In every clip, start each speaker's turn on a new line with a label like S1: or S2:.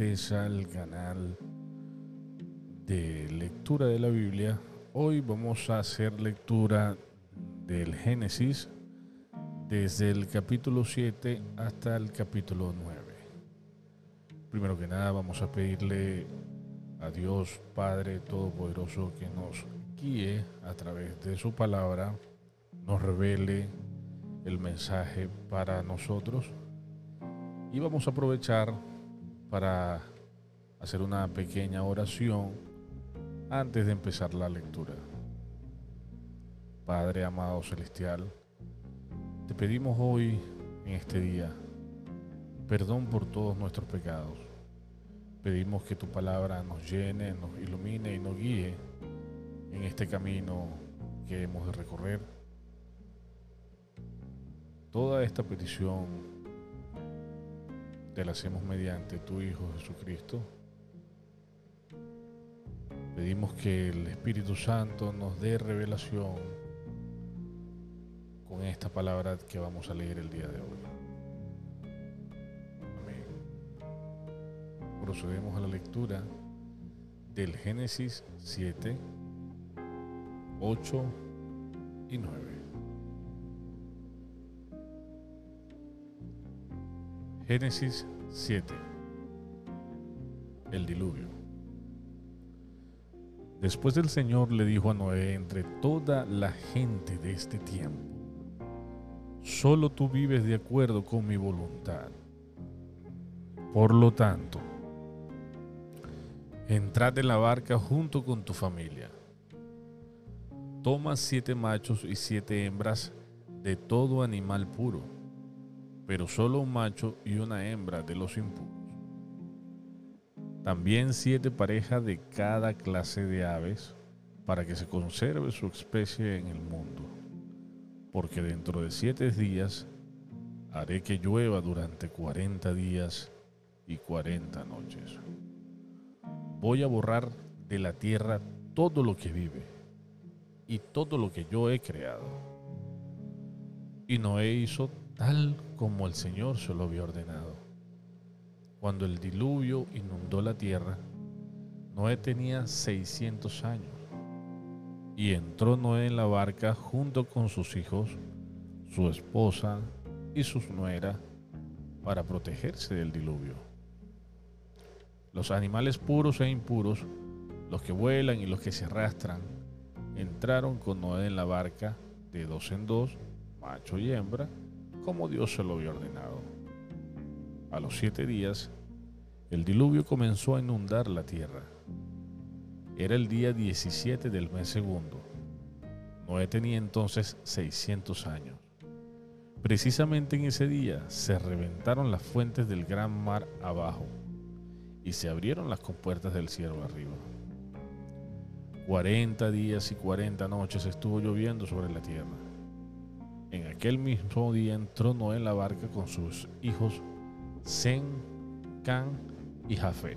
S1: al canal de lectura de la Biblia. Hoy vamos a hacer lectura del Génesis desde el capítulo 7 hasta el capítulo 9. Primero que nada vamos a pedirle a Dios Padre Todopoderoso que nos guíe a través de su palabra, nos revele el mensaje para nosotros y vamos a aprovechar para hacer una pequeña oración antes de empezar la lectura. Padre amado celestial, te pedimos hoy, en este día, perdón por todos nuestros pecados. Pedimos que tu palabra nos llene, nos ilumine y nos guíe en este camino que hemos de recorrer. Toda esta petición te la hacemos mediante tu Hijo Jesucristo. Pedimos que el Espíritu Santo nos dé revelación con esta palabra que vamos a leer el día de hoy. Amén. Procedemos a la lectura del Génesis 7, 8 y 9. Génesis 7. El diluvio. Después el Señor le dijo a Noé entre toda la gente de este tiempo, solo tú vives de acuerdo con mi voluntad. Por lo tanto, entrad en la barca junto con tu familia. Toma siete machos y siete hembras de todo animal puro pero solo un macho y una hembra de los impuros. También siete parejas de cada clase de aves, para que se conserve su especie en el mundo, porque dentro de siete días haré que llueva durante cuarenta días y cuarenta noches. Voy a borrar de la tierra todo lo que vive y todo lo que yo he creado. Y Noé hizo tal como el Señor se lo había ordenado. Cuando el diluvio inundó la tierra, Noé tenía 600 años y entró Noé en la barca junto con sus hijos, su esposa y sus nueras para protegerse del diluvio. Los animales puros e impuros, los que vuelan y los que se arrastran, entraron con Noé en la barca de dos en dos, macho y hembra, como Dios se lo había ordenado. A los siete días, el diluvio comenzó a inundar la tierra. Era el día 17 del mes segundo. Noé tenía entonces 600 años. Precisamente en ese día se reventaron las fuentes del gran mar abajo y se abrieron las compuertas del cielo arriba. 40 días y 40 noches estuvo lloviendo sobre la tierra en aquel mismo día entró Noé en la barca con sus hijos Zen, Can y Jafé,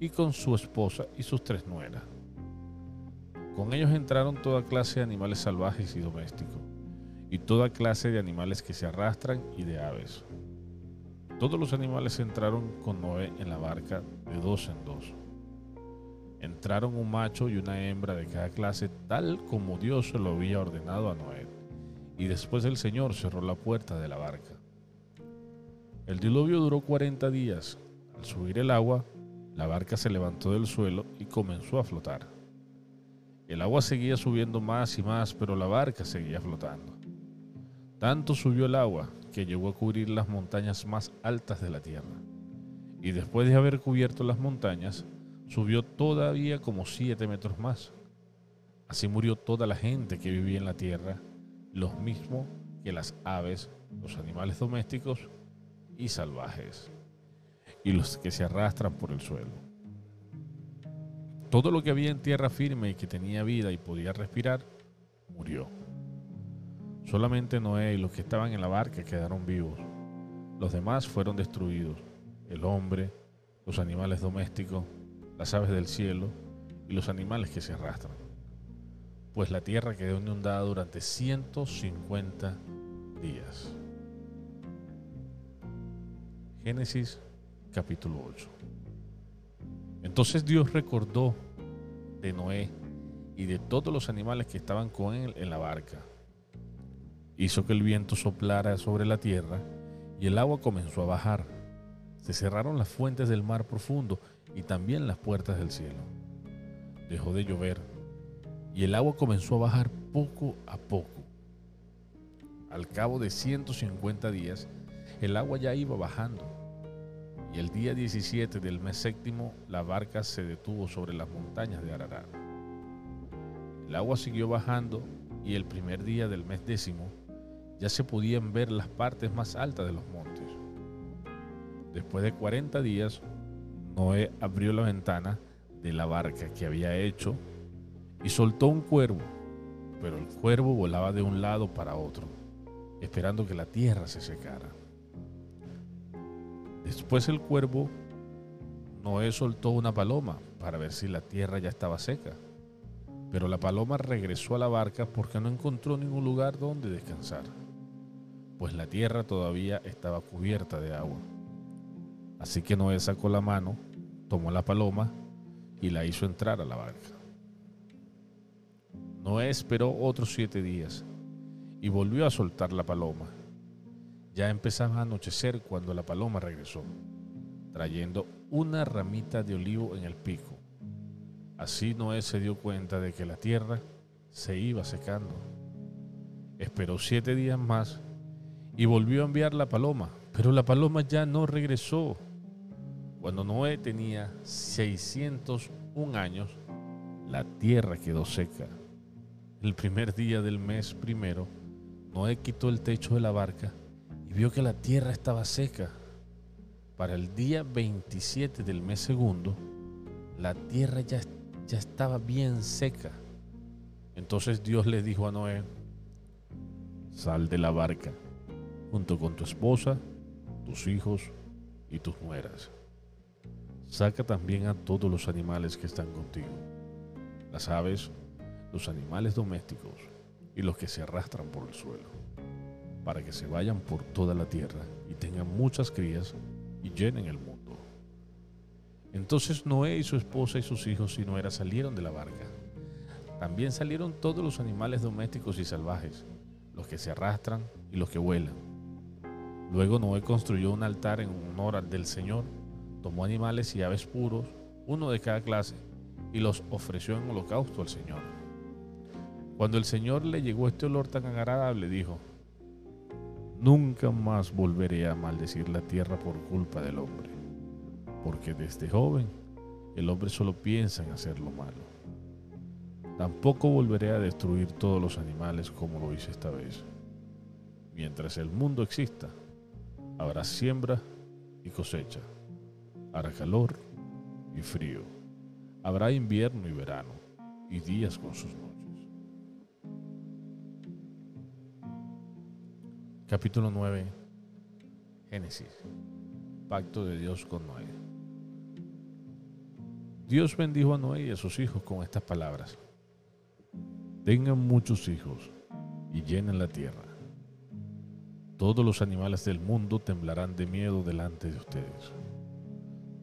S1: y con su esposa y sus tres nueras. Con ellos entraron toda clase de animales salvajes y domésticos, y toda clase de animales que se arrastran y de aves. Todos los animales entraron con Noé en la barca de dos en dos. Entraron un macho y una hembra de cada clase, tal como Dios se lo había ordenado a Noé y después el Señor cerró la puerta de la barca. El diluvio duró 40 días. Al subir el agua, la barca se levantó del suelo y comenzó a flotar. El agua seguía subiendo más y más, pero la barca seguía flotando. Tanto subió el agua que llegó a cubrir las montañas más altas de la tierra. Y después de haber cubierto las montañas, subió todavía como siete metros más. Así murió toda la gente que vivía en la tierra los mismos que las aves, los animales domésticos y salvajes, y los que se arrastran por el suelo. Todo lo que había en tierra firme y que tenía vida y podía respirar, murió. Solamente Noé y los que estaban en la barca quedaron vivos. Los demás fueron destruidos. El hombre, los animales domésticos, las aves del cielo y los animales que se arrastran pues la tierra quedó inundada durante 150 días. Génesis capítulo 8. Entonces Dios recordó de Noé y de todos los animales que estaban con él en la barca. Hizo que el viento soplara sobre la tierra y el agua comenzó a bajar. Se cerraron las fuentes del mar profundo y también las puertas del cielo. Dejó de llover y el agua comenzó a bajar poco a poco. Al cabo de 150 días, el agua ya iba bajando. Y el día 17 del mes séptimo, la barca se detuvo sobre las montañas de Ararat. El agua siguió bajando y el primer día del mes décimo ya se podían ver las partes más altas de los montes. Después de 40 días, Noé abrió la ventana de la barca que había hecho y soltó un cuervo, pero el cuervo volaba de un lado para otro, esperando que la tierra se secara. Después el cuervo, Noé soltó una paloma para ver si la tierra ya estaba seca. Pero la paloma regresó a la barca porque no encontró ningún lugar donde descansar, pues la tierra todavía estaba cubierta de agua. Así que Noé sacó la mano, tomó la paloma y la hizo entrar a la barca. Noé esperó otros siete días y volvió a soltar la paloma. Ya empezaba a anochecer cuando la paloma regresó, trayendo una ramita de olivo en el pico. Así Noé se dio cuenta de que la tierra se iba secando. Esperó siete días más y volvió a enviar la paloma, pero la paloma ya no regresó. Cuando Noé tenía 601 años, la tierra quedó seca. El primer día del mes primero, Noé quitó el techo de la barca y vio que la tierra estaba seca. Para el día 27 del mes segundo, la tierra ya ya estaba bien seca. Entonces Dios le dijo a Noé, sal de la barca junto con tu esposa, tus hijos y tus nueras. Saca también a todos los animales que están contigo, las aves, los animales domésticos y los que se arrastran por el suelo, para que se vayan por toda la tierra y tengan muchas crías y llenen el mundo. Entonces Noé y su esposa y sus hijos y Noé salieron de la barca. También salieron todos los animales domésticos y salvajes, los que se arrastran y los que vuelan. Luego Noé construyó un altar en honor del Señor, tomó animales y aves puros, uno de cada clase, y los ofreció en holocausto al Señor. Cuando el Señor le llegó este olor tan agradable, dijo, Nunca más volveré a maldecir la tierra por culpa del hombre porque desde joven el hombre solo piensa en hacer lo malo. Tampoco volveré a destruir todos los animales como lo hice esta vez. Mientras el mundo exista, habrá siembra y cosecha, hará calor y frío, habrá invierno y verano, y días con sus Capítulo 9 Génesis Pacto de Dios con Noé Dios bendijo a Noé y a sus hijos con estas palabras. Tengan muchos hijos y llenen la tierra. Todos los animales del mundo temblarán de miedo delante de ustedes.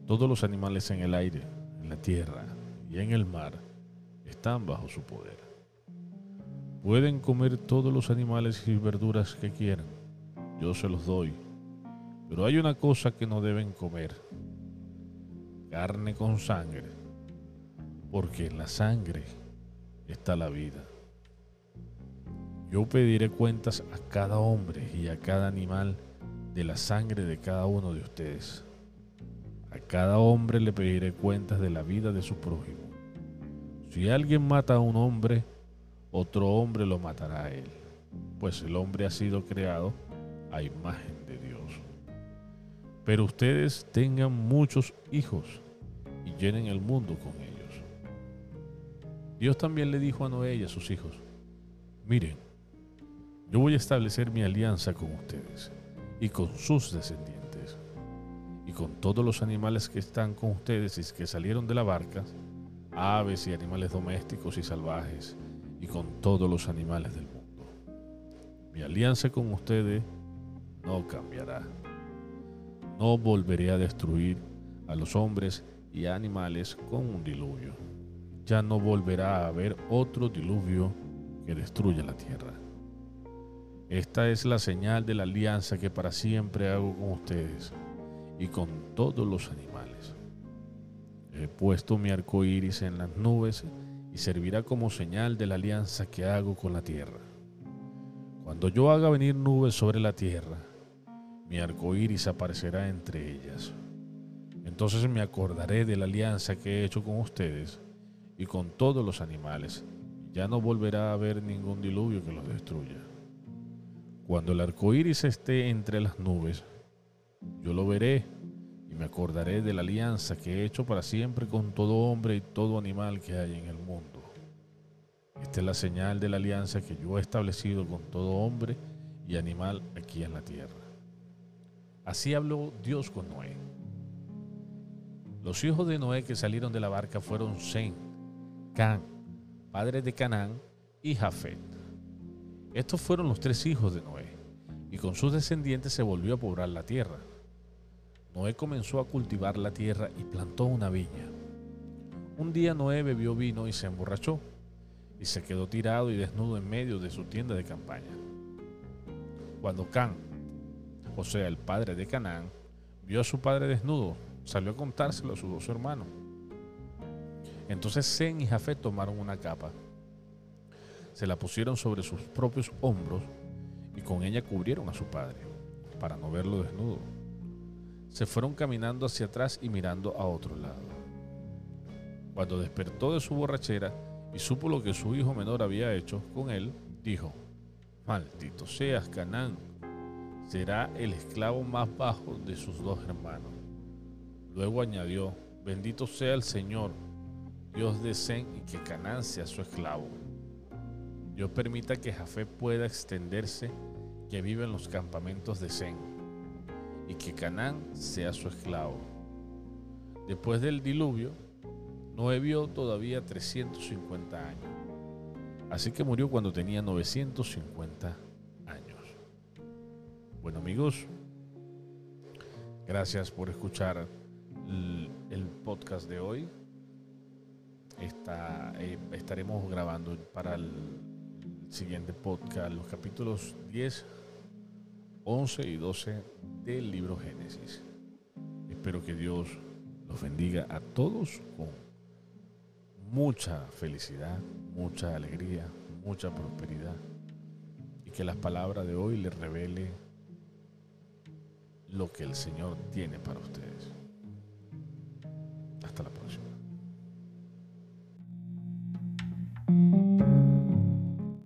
S1: Todos los animales en el aire, en la tierra y en el mar están bajo su poder. Pueden comer todos los animales y verduras que quieran. Yo se los doy. Pero hay una cosa que no deben comer carne con sangre, porque en la sangre está la vida. Yo pediré cuentas a cada hombre y a cada animal de la sangre de cada uno de ustedes. A cada hombre le pediré cuentas de la vida de su prójimo. Si alguien mata a un hombre, otro hombre lo matará a él, pues el hombre ha sido creado a imagen de Dios. Pero ustedes tengan muchos hijos y llenen el mundo con ellos. Dios también le dijo a Noé y a sus hijos, miren, yo voy a establecer mi alianza con ustedes y con sus descendientes y con todos los animales que están con ustedes y que salieron de la barca, aves y animales domésticos y salvajes y con todos los animales del mundo. Mi alianza con ustedes no cambiará. no volveré a destruir a los hombres y animales con un diluvio. Ya no volverá a haber otro diluvio que destruya la tierra. Esta es la señal de la alianza que para siempre hago con ustedes y con todos los animales. He puesto mi arco iris en las nubes y servirá como señal de la alianza que hago con la tierra. Cuando yo haga venir nubes sobre la tierra, mi arco iris aparecerá entre ellas. Entonces me acordaré de la alianza que he hecho con ustedes y con todos los animales. Ya no volverá a haber ningún diluvio que los destruya. Cuando el arco iris esté entre las nubes, yo lo veré me acordaré de la alianza que he hecho para siempre con todo hombre y todo animal que hay en el mundo. Esta es la señal de la alianza que yo he establecido con todo hombre y animal aquí en la tierra. Así habló Dios con Noé. Los hijos de Noé que salieron de la barca fueron Sem, Can, padre de Canaán, y Jafet. Estos fueron los tres hijos de Noé, y con sus descendientes se volvió a poblar la tierra. Noé comenzó a cultivar la tierra y plantó una viña. Un día Noé bebió vino y se emborrachó, y se quedó tirado y desnudo en medio de su tienda de campaña. Cuando Can, o sea, el padre de Canaán, vio a su padre desnudo, salió a contárselo a sus dos hermanos. Entonces Zen y Jafet tomaron una capa, se la pusieron sobre sus propios hombros y con ella cubrieron a su padre, para no verlo desnudo. Se fueron caminando hacia atrás y mirando a otro lado. Cuando despertó de su borrachera y supo lo que su hijo menor había hecho con él, dijo, Maldito seas, Canaán, será el esclavo más bajo de sus dos hermanos. Luego añadió, bendito sea el Señor, Dios de Zen, y que Canaán sea su esclavo. Dios permita que Jafé pueda extenderse, que viva en los campamentos de Zen, y que Canaán sea su esclavo. Después del diluvio, Noé vio todavía 350 años, así que murió cuando tenía 950 años. Bueno amigos, gracias por escuchar el podcast de hoy. Eh, estaremos grabando para el siguiente podcast los capítulos 10, 11 y 12 del libro Génesis. Espero que Dios los bendiga a todos con mucha felicidad, mucha alegría, mucha prosperidad y que las palabras de hoy les revele lo que el Señor tiene para ustedes.